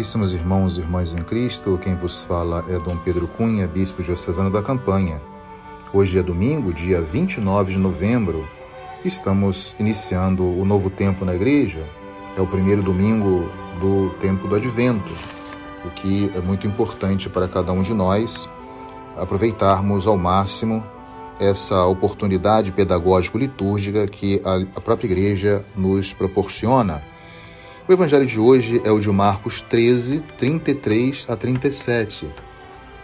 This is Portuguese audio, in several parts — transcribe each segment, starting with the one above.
Caríssimos irmãos e irmãs em Cristo, quem vos fala é Dom Pedro Cunha, bispo diocesano da Campanha. Hoje é domingo, dia 29 de novembro. Estamos iniciando o novo tempo na igreja. É o primeiro domingo do tempo do Advento, o que é muito importante para cada um de nós aproveitarmos ao máximo essa oportunidade pedagógico-litúrgica que a própria igreja nos proporciona o evangelho de hoje é o de Marcos 13, 33 a 37.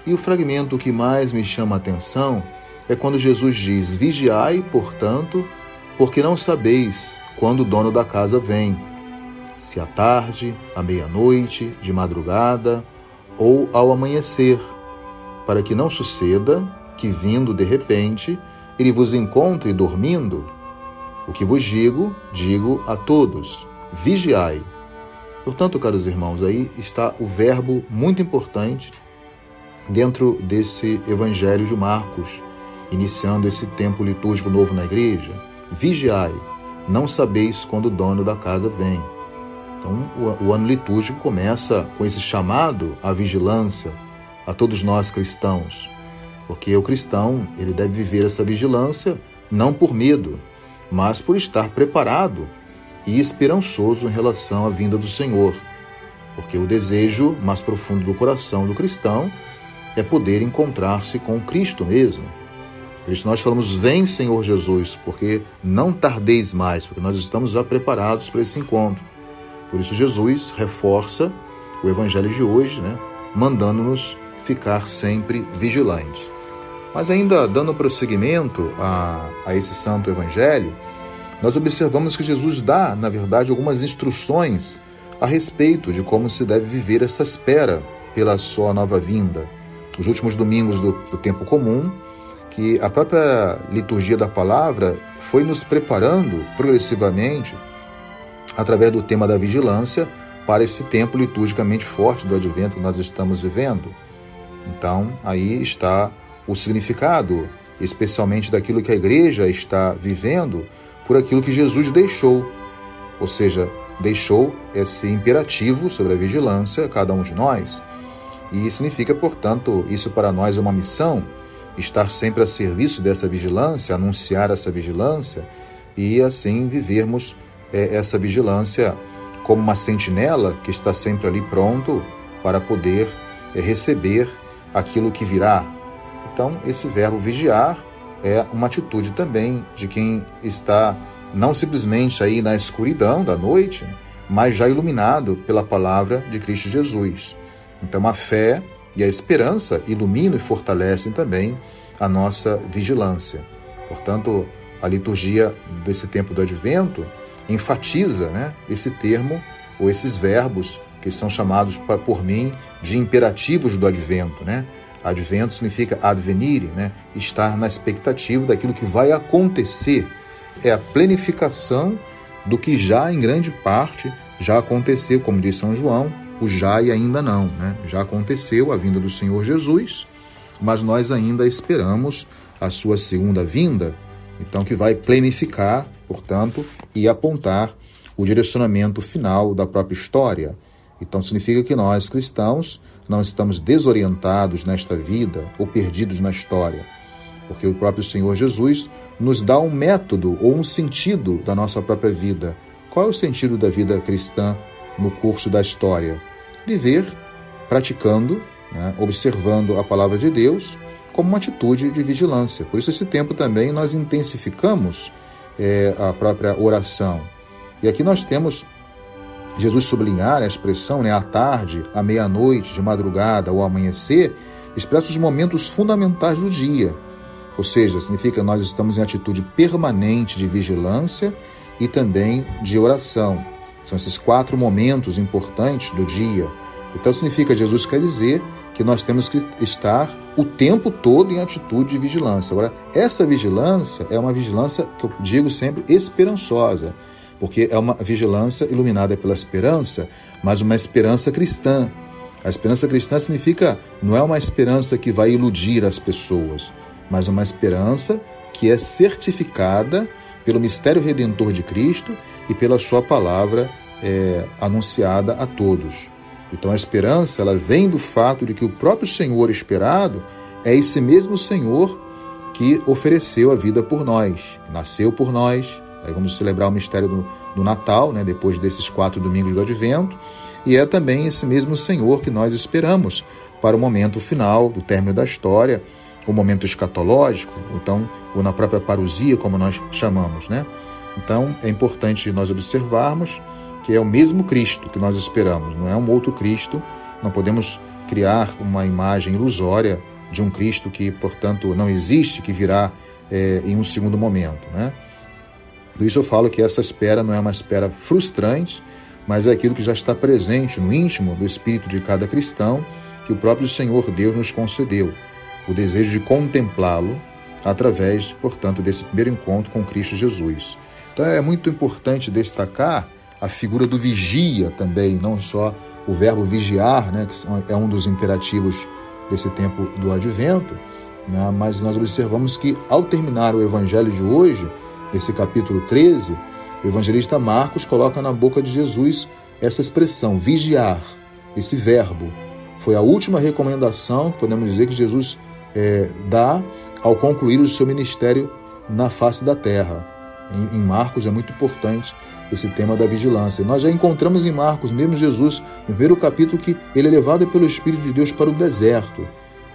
E o fragmento que mais me chama a atenção é quando Jesus diz: Vigiai, portanto, porque não sabeis quando o dono da casa vem, se à tarde, à meia-noite, de madrugada ou ao amanhecer, para que não suceda que, vindo de repente, ele vos encontre dormindo. O que vos digo, digo a todos: vigiai. Portanto, caros irmãos, aí está o verbo muito importante dentro desse Evangelho de Marcos, iniciando esse tempo litúrgico novo na igreja. Vigiai, não sabeis quando o dono da casa vem. Então, o, ano litúrgico começa com esse chamado à vigilância a todos nós cristãos, porque o cristão ele deve viver essa vigilância não por medo, mas por estar preparado e esperançoso em relação à vinda do Senhor, porque o desejo mais profundo do coração do cristão é poder encontrar-se com Cristo mesmo. Por isso nós falamos: Vem, Senhor Jesus, porque não tardeis mais, porque nós estamos já preparados para esse encontro. Por isso Jesus reforça o evangelho de hoje, né, mandando-nos ficar sempre vigilantes. Mas ainda dando prosseguimento a, a esse santo evangelho, nós observamos que Jesus dá, na verdade, algumas instruções a respeito de como se deve viver essa espera pela sua nova vinda. Os últimos domingos do, do tempo comum, que a própria liturgia da palavra foi nos preparando progressivamente, através do tema da vigilância, para esse tempo liturgicamente forte do advento que nós estamos vivendo. Então, aí está o significado, especialmente daquilo que a igreja está vivendo por aquilo que Jesus deixou, ou seja, deixou esse imperativo sobre a vigilância a cada um de nós. E significa, portanto, isso para nós é uma missão, estar sempre a serviço dessa vigilância, anunciar essa vigilância e assim vivermos é, essa vigilância como uma sentinela que está sempre ali pronto para poder é, receber aquilo que virá. Então, esse verbo vigiar é uma atitude também de quem está não simplesmente aí na escuridão da noite, mas já iluminado pela palavra de Cristo Jesus. Então a fé e a esperança iluminam e fortalecem também a nossa vigilância. Portanto, a liturgia desse tempo do advento enfatiza né, esse termo ou esses verbos que são chamados por mim de imperativos do advento, né? Advento significa advenire, né? estar na expectativa daquilo que vai acontecer. É a planificação do que já, em grande parte, já aconteceu, como diz São João, o já e ainda não. Né? Já aconteceu a vinda do Senhor Jesus, mas nós ainda esperamos a sua segunda vinda, então que vai planificar, portanto, e apontar o direcionamento final da própria história. Então significa que nós, cristãos, não estamos desorientados nesta vida ou perdidos na história, porque o próprio Senhor Jesus nos dá um método ou um sentido da nossa própria vida. Qual é o sentido da vida cristã no curso da história? Viver praticando, né, observando a palavra de Deus como uma atitude de vigilância. Por isso, esse tempo também nós intensificamos é, a própria oração. E aqui nós temos Jesus sublinhar a expressão né, à tarde, à meia-noite, de madrugada ou amanhecer, expressa os momentos fundamentais do dia. Ou seja, significa que nós estamos em atitude permanente de vigilância e também de oração. São esses quatro momentos importantes do dia. Então significa, Jesus quer dizer que nós temos que estar o tempo todo em atitude de vigilância. Agora, essa vigilância é uma vigilância que eu digo sempre esperançosa porque é uma vigilância iluminada pela esperança, mas uma esperança cristã. A esperança cristã significa não é uma esperança que vai iludir as pessoas, mas uma esperança que é certificada pelo mistério redentor de Cristo e pela sua palavra é, anunciada a todos. Então a esperança, ela vem do fato de que o próprio Senhor esperado é esse mesmo Senhor que ofereceu a vida por nós, nasceu por nós. Aí vamos celebrar o mistério do, do Natal, né, depois desses quatro domingos do Advento, e é também esse mesmo Senhor que nós esperamos para o momento final do término da história, o momento escatológico, então, ou na própria parousia, como nós chamamos, né? Então, é importante nós observarmos que é o mesmo Cristo que nós esperamos, não é um outro Cristo. Não podemos criar uma imagem ilusória de um Cristo que, portanto, não existe, que virá é, em um segundo momento. Né? Por isso eu falo que essa espera não é uma espera frustrante, mas é aquilo que já está presente no íntimo do espírito de cada cristão, que o próprio Senhor Deus nos concedeu, o desejo de contemplá-lo através, portanto, desse primeiro encontro com Cristo Jesus. Então é muito importante destacar a figura do vigia também, não só o verbo vigiar, né, que é um dos imperativos desse tempo do advento, né? mas nós observamos que ao terminar o evangelho de hoje, esse capítulo 13, o evangelista Marcos coloca na boca de Jesus essa expressão, vigiar, esse verbo. Foi a última recomendação, podemos dizer, que Jesus é, dá ao concluir o seu ministério na face da terra. Em, em Marcos é muito importante esse tema da vigilância. Nós já encontramos em Marcos, mesmo Jesus, no primeiro capítulo, que ele é levado pelo Espírito de Deus para o deserto,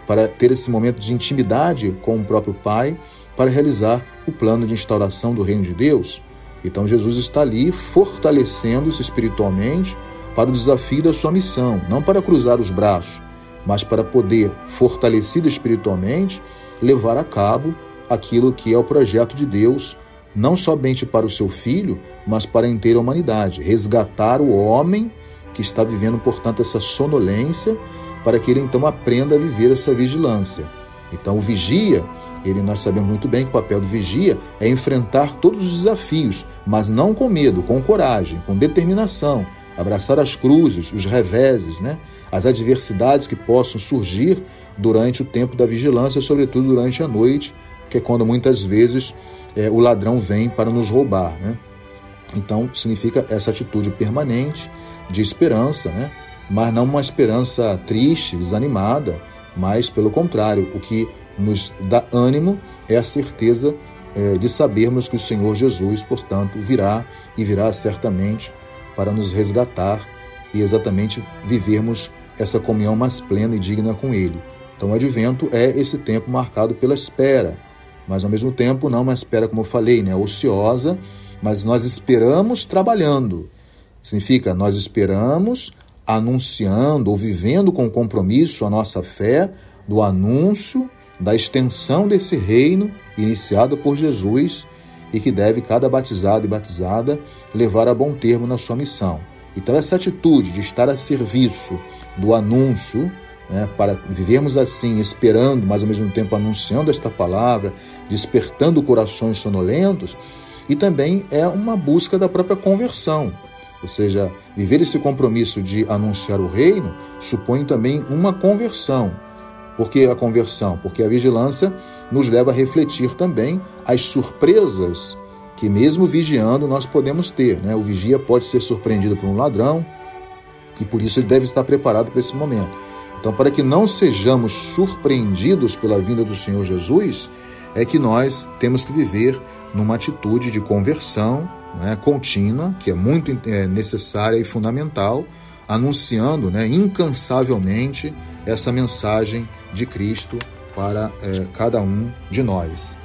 para ter esse momento de intimidade com o próprio Pai, para realizar o plano de instauração do reino de Deus. Então Jesus está ali fortalecendo-se espiritualmente para o desafio da sua missão, não para cruzar os braços, mas para poder, fortalecido espiritualmente, levar a cabo aquilo que é o projeto de Deus não somente para o seu filho, mas para a inteira humanidade. Resgatar o homem que está vivendo, portanto, essa sonolência, para que ele então aprenda a viver essa vigilância. Então, o vigia, ele nós sabemos muito bem que o papel do vigia é enfrentar todos os desafios, mas não com medo, com coragem, com determinação, abraçar as cruzes, os reveses, né? as adversidades que possam surgir durante o tempo da vigilância, sobretudo durante a noite, que é quando muitas vezes é, o ladrão vem para nos roubar. Né? Então, significa essa atitude permanente de esperança, né? mas não uma esperança triste, desanimada, mas pelo contrário, o que nos dá ânimo é a certeza é, de sabermos que o Senhor Jesus, portanto, virá e virá certamente para nos resgatar e exatamente vivermos essa comunhão mais plena e digna com Ele. Então, o advento é esse tempo marcado pela espera, mas ao mesmo tempo não uma espera, como eu falei, né, ociosa, mas nós esperamos trabalhando. Significa, nós esperamos anunciando ou vivendo com compromisso a nossa fé do anúncio da extensão desse reino iniciado por Jesus e que deve cada batizado e batizada levar a bom termo na sua missão. Então, essa atitude de estar a serviço do anúncio né, para vivermos assim, esperando, mas ao mesmo tempo anunciando esta palavra, despertando corações sonolentos, e também é uma busca da própria conversão. Ou seja, viver esse compromisso de anunciar o reino supõe também uma conversão. Por que a conversão? Porque a vigilância nos leva a refletir também as surpresas que, mesmo vigiando, nós podemos ter. Né? O vigia pode ser surpreendido por um ladrão e por isso ele deve estar preparado para esse momento. Então, para que não sejamos surpreendidos pela vinda do Senhor Jesus, é que nós temos que viver numa atitude de conversão né, contínua, que é muito é, necessária e fundamental, anunciando né, incansavelmente essa mensagem de Cristo para é, cada um de nós.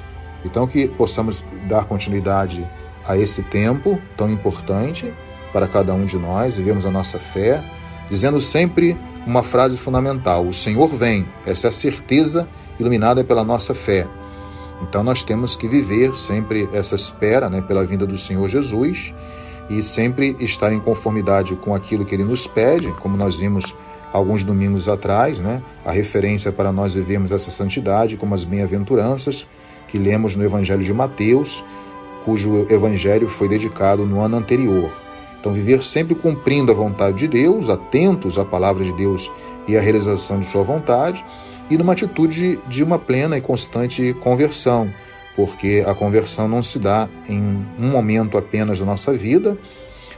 Então, que possamos dar continuidade a esse tempo tão importante para cada um de nós, vivemos a nossa fé, dizendo sempre uma frase fundamental: O Senhor vem. Essa é a certeza iluminada pela nossa fé. Então nós temos que viver sempre essa espera né, pela vinda do Senhor Jesus e sempre estar em conformidade com aquilo que ele nos pede, como nós vimos alguns domingos atrás, né, a referência para nós vivermos essa santidade, como as bem-aventuranças que lemos no Evangelho de Mateus, cujo evangelho foi dedicado no ano anterior. Então, viver sempre cumprindo a vontade de Deus, atentos à palavra de Deus e à realização de Sua vontade, e numa atitude de uma plena e constante conversão, porque a conversão não se dá em um momento apenas da nossa vida,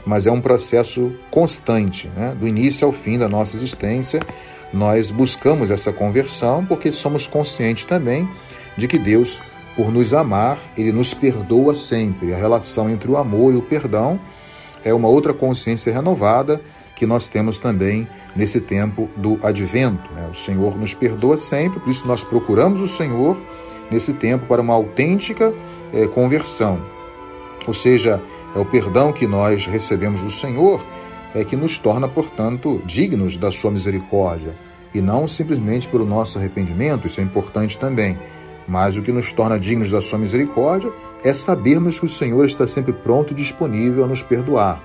mas é um processo constante, né? do início ao fim da nossa existência. Nós buscamos essa conversão porque somos conscientes também de que Deus, por nos amar, ele nos perdoa sempre. A relação entre o amor e o perdão é uma outra consciência renovada que nós temos também nesse tempo do advento. Né? O Senhor nos perdoa sempre, por isso nós procuramos o Senhor nesse tempo para uma autêntica é, conversão. Ou seja, é o perdão que nós recebemos do Senhor é que nos torna, portanto, dignos da sua misericórdia e não simplesmente pelo nosso arrependimento, isso é importante também, mas o que nos torna dignos da sua misericórdia é sabermos que o Senhor está sempre pronto e disponível a nos perdoar.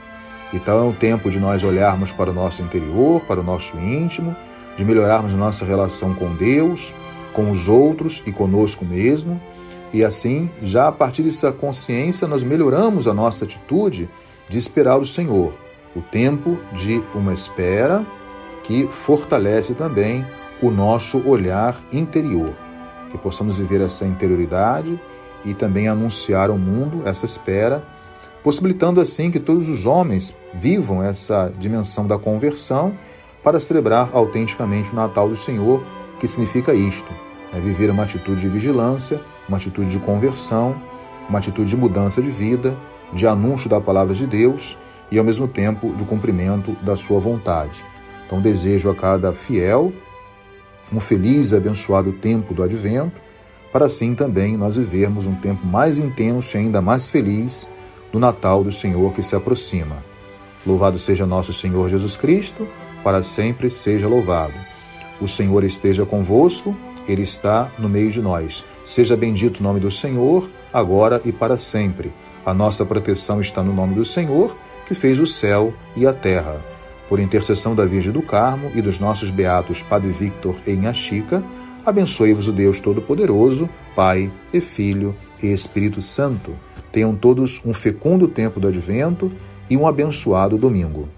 Então é um tempo de nós olharmos para o nosso interior, para o nosso íntimo, de melhorarmos nossa relação com Deus, com os outros e conosco mesmo. E assim, já a partir dessa consciência, nós melhoramos a nossa atitude de esperar o Senhor. O tempo de uma espera que fortalece também o nosso olhar interior. Que possamos viver essa interioridade e também anunciar ao mundo essa espera possibilitando assim que todos os homens vivam essa dimensão da conversão para celebrar autenticamente o Natal do Senhor, que significa isto: é viver uma atitude de vigilância, uma atitude de conversão, uma atitude de mudança de vida, de anúncio da palavra de Deus e, ao mesmo tempo, do cumprimento da sua vontade. Então, desejo a cada fiel um feliz e abençoado tempo do advento, para assim também nós vivermos um tempo mais intenso e ainda mais feliz do Natal do Senhor que se aproxima. Louvado seja nosso Senhor Jesus Cristo, para sempre seja louvado. O Senhor esteja convosco, Ele está no meio de nós. Seja bendito o nome do Senhor, agora e para sempre. A nossa proteção está no nome do Senhor, que fez o céu e a terra. Por intercessão da Virgem do Carmo e dos nossos beatos Padre Victor e Inhaxica, abençoe-vos o Deus Todo-Poderoso, Pai e Filho e Espírito Santo. Tenham todos um fecundo tempo do advento e um abençoado domingo.